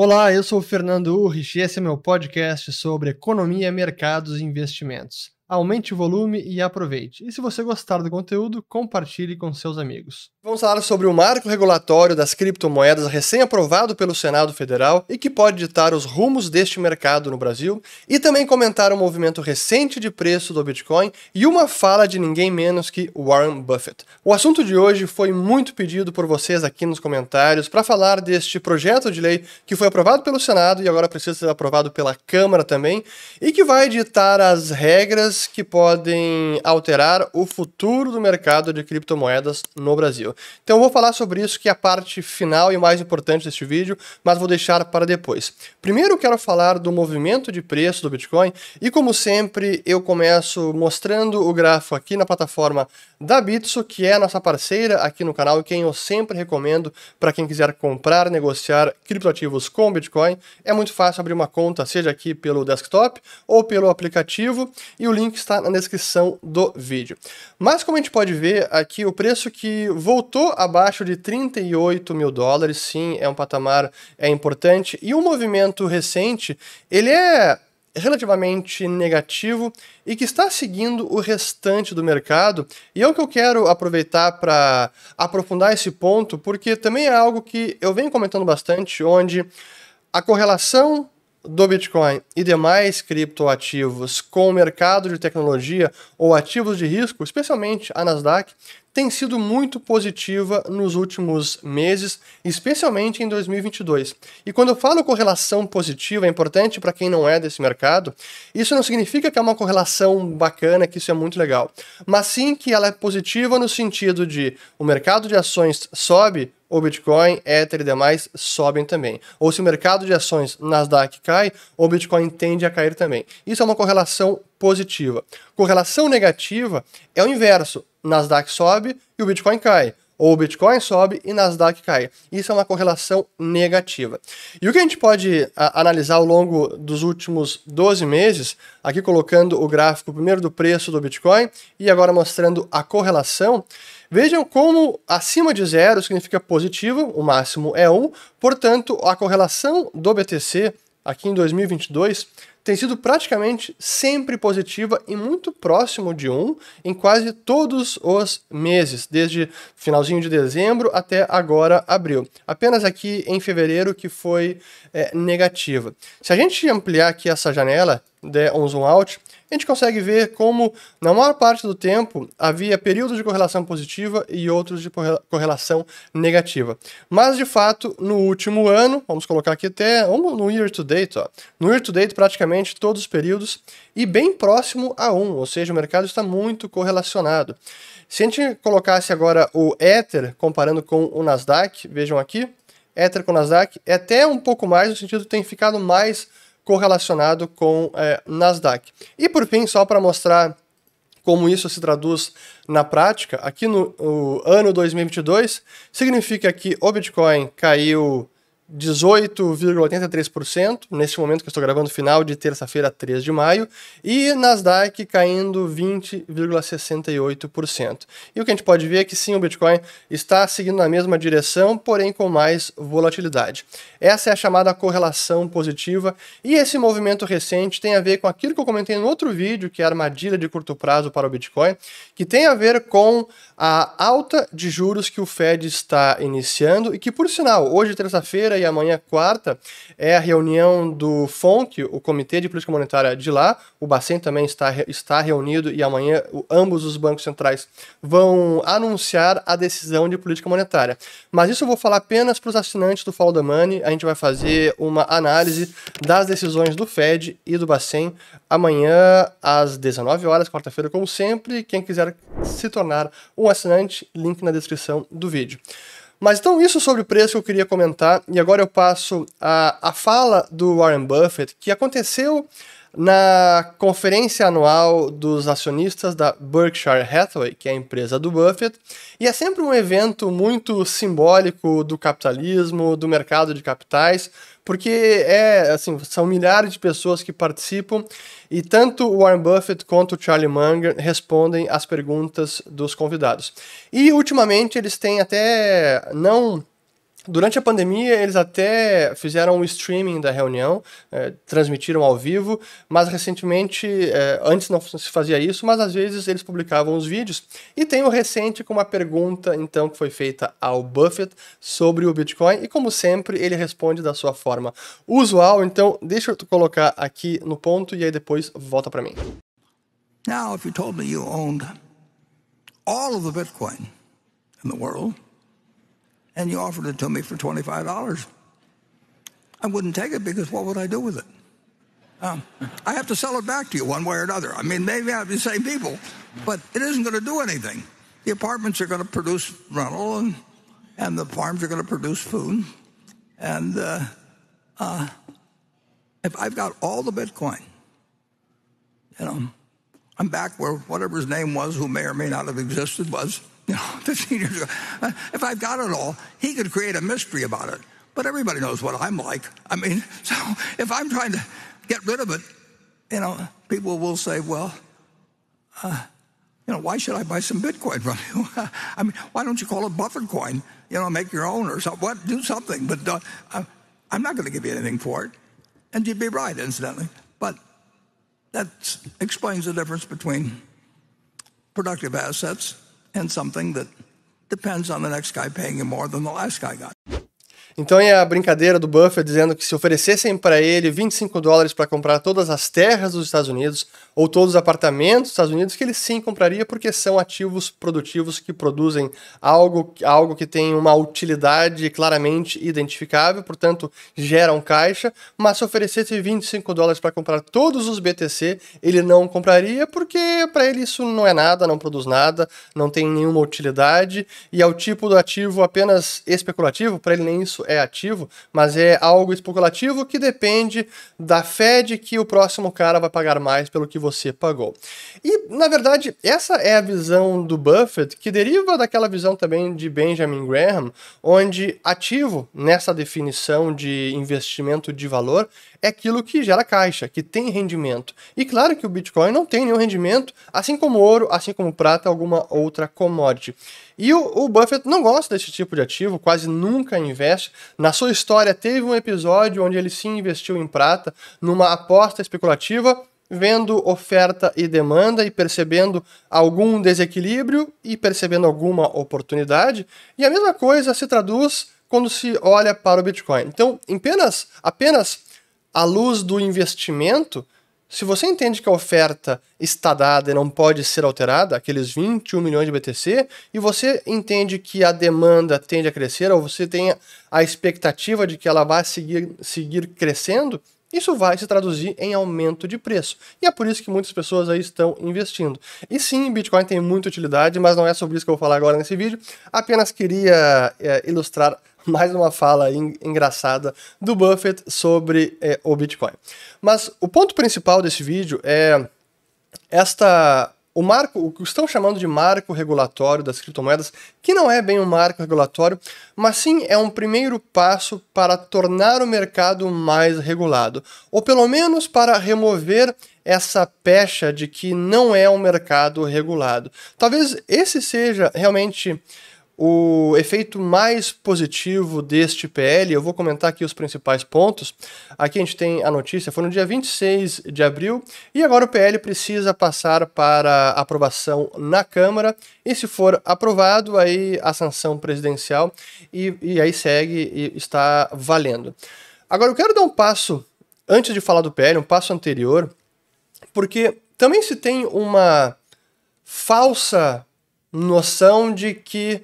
Olá, eu sou o Fernando Urrich e esse é meu podcast sobre economia, mercados e investimentos. Aumente o volume e aproveite. E se você gostar do conteúdo, compartilhe com seus amigos. Vamos falar sobre o marco regulatório das criptomoedas recém-aprovado pelo Senado Federal e que pode ditar os rumos deste mercado no Brasil, e também comentar o um movimento recente de preço do Bitcoin e uma fala de ninguém menos que Warren Buffett. O assunto de hoje foi muito pedido por vocês aqui nos comentários para falar deste projeto de lei que foi aprovado pelo Senado e agora precisa ser aprovado pela Câmara também, e que vai ditar as regras que podem alterar o futuro do mercado de criptomoedas no Brasil. Então eu vou falar sobre isso, que é a parte final e mais importante deste vídeo, mas vou deixar para depois. Primeiro eu quero falar do movimento de preço do Bitcoin e como sempre eu começo mostrando o gráfico aqui na plataforma da Bitso, que é a nossa parceira aqui no canal e quem eu sempre recomendo para quem quiser comprar, negociar criptoativos com Bitcoin. É muito fácil abrir uma conta, seja aqui pelo desktop ou pelo aplicativo, e o link está na descrição do vídeo. Mas como a gente pode ver aqui, o preço que voltou abaixo de 38 mil dólares, sim, é um patamar é importante, e o um movimento recente, ele é relativamente negativo e que está seguindo o restante do mercado. E é o que eu quero aproveitar para aprofundar esse ponto, porque também é algo que eu venho comentando bastante, onde a correlação do Bitcoin e demais criptoativos com o mercado de tecnologia ou ativos de risco, especialmente a Nasdaq, tem sido muito positiva nos últimos meses, especialmente em 2022. E quando eu falo correlação positiva, é importante para quem não é desse mercado, isso não significa que é uma correlação bacana, que isso é muito legal, mas sim que ela é positiva no sentido de o mercado de ações sobe, o Bitcoin, Ether e demais sobem também. Ou se o mercado de ações Nasdaq cai, o Bitcoin tende a cair também. Isso é uma correlação positiva. Correlação negativa é o inverso. Nasdaq sobe e o Bitcoin cai. Ou o Bitcoin sobe e Nasdaq cai. Isso é uma correlação negativa. E o que a gente pode a, analisar ao longo dos últimos 12 meses, aqui colocando o gráfico primeiro do preço do Bitcoin e agora mostrando a correlação, vejam como acima de zero significa positivo, o máximo é 1, portanto, a correlação do BTC aqui em 2022 tem sido praticamente sempre positiva e muito próximo de 1 em quase todos os meses, desde finalzinho de dezembro até agora abril. Apenas aqui em fevereiro que foi é, negativa. Se a gente ampliar aqui essa janela, der um zoom out, a gente consegue ver como, na maior parte do tempo, havia períodos de correlação positiva e outros de correlação negativa. Mas, de fato, no último ano, vamos colocar aqui até no year to date, ó, no year to date, praticamente todos os períodos, e bem próximo a 1, ou seja, o mercado está muito correlacionado. Se a gente colocasse agora o Ether comparando com o Nasdaq, vejam aqui, Ether com Nasdaq, é até um pouco mais, no sentido de tem ficado mais correlacionado com é, Nasdaq. E por fim, só para mostrar como isso se traduz na prática, aqui no ano 2022, significa que o Bitcoin caiu 18,83%, nesse momento que eu estou gravando, final de terça-feira, 3 de maio, e Nasdaq caindo 20,68%. E o que a gente pode ver é que sim, o Bitcoin está seguindo na mesma direção, porém com mais volatilidade. Essa é a chamada correlação positiva, e esse movimento recente tem a ver com aquilo que eu comentei no outro vídeo, que é a armadilha de curto prazo para o Bitcoin, que tem a ver com a alta de juros que o Fed está iniciando, e que, por sinal, hoje, terça-feira, e amanhã, quarta, é a reunião do FONC, o Comitê de Política Monetária de lá. O Bacen também está, está reunido e amanhã ambos os bancos centrais vão anunciar a decisão de política monetária. Mas isso eu vou falar apenas para os assinantes do Follow the Money. A gente vai fazer uma análise das decisões do Fed e do Bacen amanhã às 19 horas, quarta-feira, como sempre. Quem quiser se tornar um assinante, link na descrição do vídeo. Mas então, isso sobre o preço que eu queria comentar, e agora eu passo a, a fala do Warren Buffett, que aconteceu na conferência anual dos acionistas da Berkshire Hathaway, que é a empresa do Buffett, e é sempre um evento muito simbólico do capitalismo, do mercado de capitais, porque é assim, são milhares de pessoas que participam e tanto o Warren Buffett quanto o Charlie Munger respondem às perguntas dos convidados. E ultimamente eles têm até não Durante a pandemia, eles até fizeram um streaming da reunião, é, transmitiram ao vivo, mas recentemente, é, antes não se fazia isso, mas às vezes eles publicavam os vídeos. E tem o recente com uma pergunta, então, que foi feita ao Buffett sobre o Bitcoin, e como sempre, ele responde da sua forma usual. Então, deixa eu colocar aqui no ponto e aí depois volta para mim. Now, if you told me you owned all of the Bitcoin in the world, and you offered it to me for $25, I wouldn't take it because what would I do with it? Um, I have to sell it back to you one way or another. I mean, maybe I have the same people, but it isn't going to do anything. The apartments are going to produce rental, and, and the farms are going to produce food. And uh, uh, if I've got all the Bitcoin, you know, I'm back where whatever his name was, who may or may not have existed, was you know, 15 years ago. Uh, if I've got it all, he could create a mystery about it. But everybody knows what I'm like. I mean, so if I'm trying to get rid of it, you know, people will say, well, uh, you know, why should I buy some Bitcoin from you? I mean, why don't you call it Buffett coin? You know, make your own or something. What? Do something. But uh, I'm not going to give you anything for it. And you'd be right, incidentally. But that explains the difference between productive assets and something that depends on the next guy paying you more than the last guy got. Então é a brincadeira do Buffett dizendo que se oferecessem para ele 25 dólares para comprar todas as terras dos Estados Unidos ou todos os apartamentos dos Estados Unidos, que ele sim compraria porque são ativos produtivos que produzem algo, algo que tem uma utilidade claramente identificável, portanto geram caixa, mas se oferecesse 25 dólares para comprar todos os BTC, ele não compraria porque para ele isso não é nada, não produz nada, não tem nenhuma utilidade. E é o tipo do ativo apenas especulativo, para ele nem isso é ativo, mas é algo especulativo que depende da fé de que o próximo cara vai pagar mais pelo que você pagou. E, na verdade, essa é a visão do Buffett, que deriva daquela visão também de Benjamin Graham, onde ativo, nessa definição de investimento de valor, é aquilo que gera caixa, que tem rendimento. E claro que o Bitcoin não tem nenhum rendimento, assim como ouro, assim como prata, alguma outra commodity. E o, o, Buffett não gosta desse tipo de ativo, quase nunca investe. Na sua história, teve um episódio onde ele sim investiu em prata, numa aposta especulativa, vendo oferta e demanda e percebendo algum desequilíbrio e percebendo alguma oportunidade. E a mesma coisa se traduz quando se olha para o Bitcoin. Então, apenas, apenas à luz do investimento, se você entende que a oferta está dada e não pode ser alterada, aqueles 21 milhões de BTC, e você entende que a demanda tende a crescer, ou você tem a expectativa de que ela vai seguir, seguir crescendo, isso vai se traduzir em aumento de preço. E é por isso que muitas pessoas aí estão investindo. E sim, Bitcoin tem muita utilidade, mas não é sobre isso que eu vou falar agora nesse vídeo. Apenas queria é, ilustrar mais uma fala engraçada do Buffett sobre é, o Bitcoin. Mas o ponto principal desse vídeo é esta o marco, o que estão chamando de marco regulatório das criptomoedas, que não é bem um marco regulatório, mas sim é um primeiro passo para tornar o mercado mais regulado, ou pelo menos para remover essa pecha de que não é um mercado regulado. Talvez esse seja realmente o efeito mais positivo deste PL, eu vou comentar aqui os principais pontos. Aqui a gente tem a notícia, foi no dia 26 de abril, e agora o PL precisa passar para aprovação na Câmara, e se for aprovado, aí a sanção presidencial, e, e aí segue e está valendo. Agora eu quero dar um passo, antes de falar do PL, um passo anterior, porque também se tem uma falsa noção de que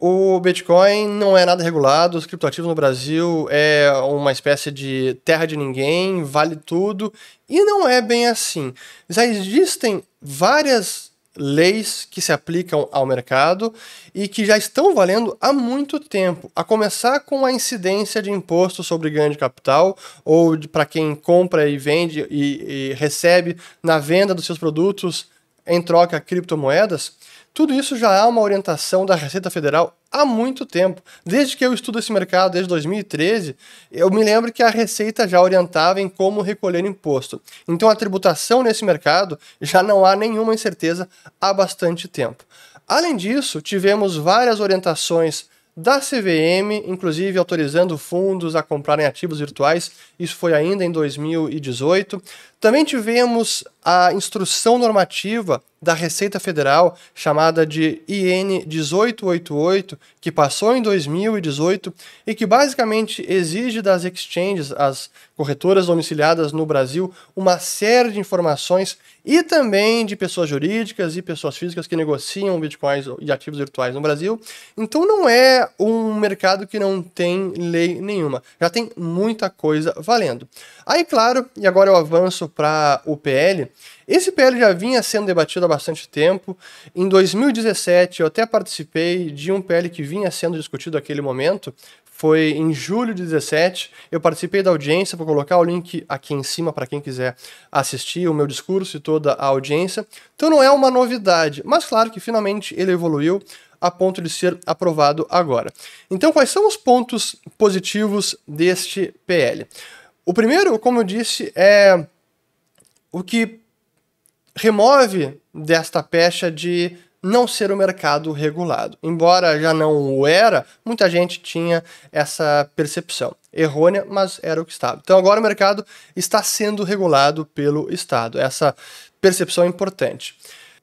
o Bitcoin não é nada regulado, os criptoativos no Brasil é uma espécie de terra de ninguém, vale tudo, e não é bem assim. Já existem várias leis que se aplicam ao mercado e que já estão valendo há muito tempo, a começar com a incidência de imposto sobre ganho de capital ou para quem compra e vende e, e recebe na venda dos seus produtos em troca criptomoedas tudo isso já há uma orientação da Receita Federal há muito tempo. Desde que eu estudo esse mercado, desde 2013, eu me lembro que a Receita já orientava em como recolher imposto. Então a tributação nesse mercado já não há nenhuma incerteza há bastante tempo. Além disso, tivemos várias orientações da CVM, inclusive autorizando fundos a comprarem ativos virtuais. Isso foi ainda em 2018. Também tivemos a instrução normativa da Receita Federal, chamada de IN 1888, que passou em 2018 e que basicamente exige das exchanges, as corretoras domiciliadas no Brasil, uma série de informações e também de pessoas jurídicas e pessoas físicas que negociam bitcoins e ativos virtuais no Brasil. Então não é um mercado que não tem lei nenhuma, já tem muita coisa valendo. Aí, claro, e agora eu avanço para o PL. Esse PL já vinha sendo debatido há bastante tempo. Em 2017, eu até participei de um PL que vinha sendo discutido naquele momento. Foi em julho de 17. Eu participei da audiência, vou colocar o link aqui em cima para quem quiser assistir o meu discurso e toda a audiência. Então não é uma novidade, mas claro que finalmente ele evoluiu a ponto de ser aprovado agora. Então, quais são os pontos positivos deste PL? O primeiro, como eu disse, é o que remove desta pecha de não ser o mercado regulado. Embora já não o era, muita gente tinha essa percepção. Errônea, mas era o que estava. Então agora o mercado está sendo regulado pelo Estado. Essa percepção é importante.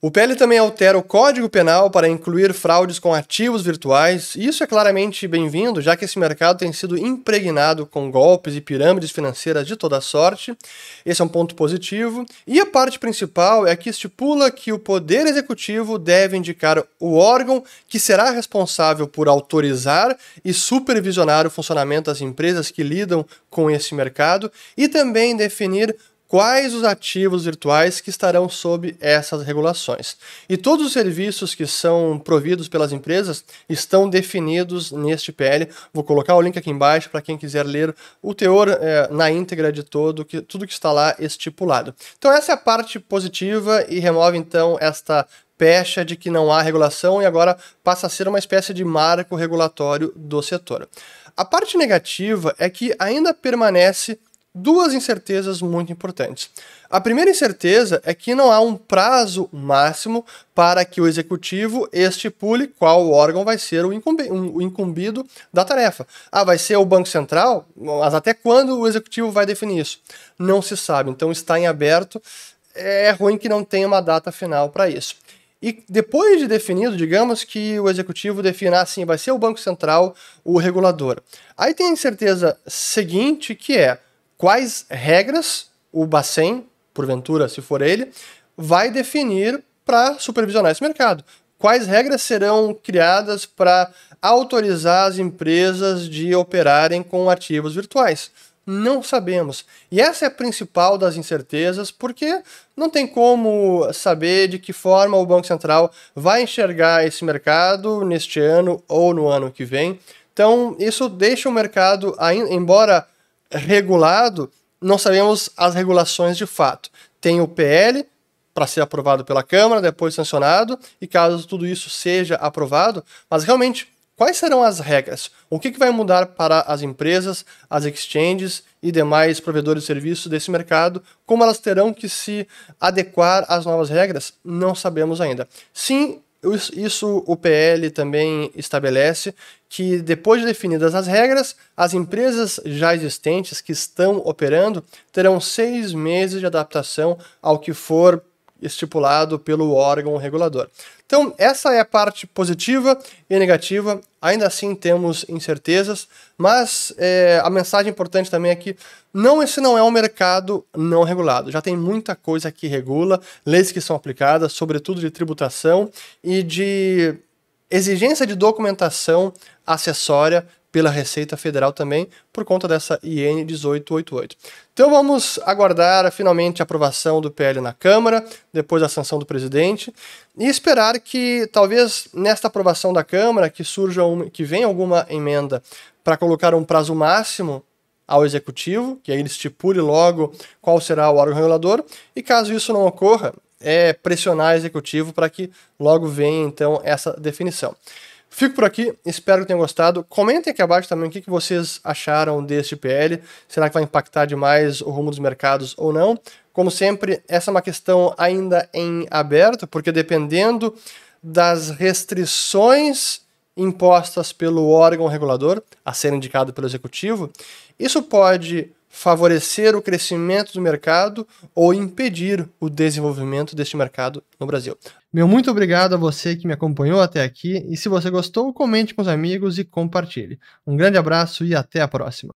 O PL também altera o Código Penal para incluir fraudes com ativos virtuais, e isso é claramente bem-vindo, já que esse mercado tem sido impregnado com golpes e pirâmides financeiras de toda sorte. Esse é um ponto positivo. E a parte principal é que estipula que o Poder Executivo deve indicar o órgão que será responsável por autorizar e supervisionar o funcionamento das empresas que lidam com esse mercado e também definir quais os ativos virtuais que estarão sob essas regulações. E todos os serviços que são providos pelas empresas estão definidos neste PL. Vou colocar o link aqui embaixo para quem quiser ler o teor é, na íntegra de todo, que, tudo que está lá estipulado. Então essa é a parte positiva e remove então esta pecha de que não há regulação e agora passa a ser uma espécie de marco regulatório do setor. A parte negativa é que ainda permanece duas incertezas muito importantes. A primeira incerteza é que não há um prazo máximo para que o executivo estipule qual órgão vai ser o, incumbido da tarefa. Ah, vai ser o Banco Central? Mas até quando o executivo vai definir isso? Não se sabe, então está em aberto. É ruim que não tenha uma data final para isso. E depois de definido, digamos que o executivo defina assim, vai ser o Banco Central o regulador. Aí tem a incerteza seguinte, que é quais regras o Bacen, porventura, se for ele, vai definir para supervisionar esse mercado. Quais regras serão criadas para autorizar as empresas de operarem com ativos virtuais? Não sabemos. E essa é a principal das incertezas, porque não tem como saber de que forma o Banco Central vai enxergar esse mercado neste ano ou no ano que vem. Então, isso deixa o mercado, embora regulado, não sabemos as regulações de fato. Tem o PL para ser aprovado pela Câmara, depois sancionado, e caso tudo isso seja aprovado, mas realmente quais serão as regras? O que, que vai mudar para as empresas, as exchanges e demais provedores de serviços desse mercado? Como elas terão que se adequar às novas regras? Não sabemos ainda. Sim, isso o PL também estabelece que, depois de definidas as regras, as empresas já existentes que estão operando terão seis meses de adaptação ao que for estipulado pelo órgão regulador. Então, essa é a parte positiva e negativa. Ainda assim, temos incertezas, mas é, a mensagem importante também é que não, esse não é um mercado não regulado. Já tem muita coisa que regula, leis que são aplicadas, sobretudo de tributação e de exigência de documentação acessória pela Receita Federal também, por conta dessa IN 1888. Então vamos aguardar finalmente a aprovação do PL na Câmara, depois a sanção do presidente, e esperar que talvez nesta aprovação da Câmara que surja uma, que venha alguma emenda para colocar um prazo máximo ao executivo, que aí ele estipule logo qual será o órgão regulador, e caso isso não ocorra, é pressionar o executivo para que logo venha então essa definição. Fico por aqui, espero que tenham gostado. Comentem aqui abaixo também o que, vocês acharam deste PL. Será que vai impactar demais o rumo dos mercados ou não? Como sempre, essa é uma questão ainda em aberto, porque dependendo das restrições impostas pelo órgão regulador, a ser indicado pelo executivo, isso pode favorecer o crescimento do mercado ou impedir o desenvolvimento deste mercado no Brasil. Meu muito obrigado a você que me acompanhou até aqui e se você gostou, comente com os amigos e compartilhe. Um grande abraço e até a próxima.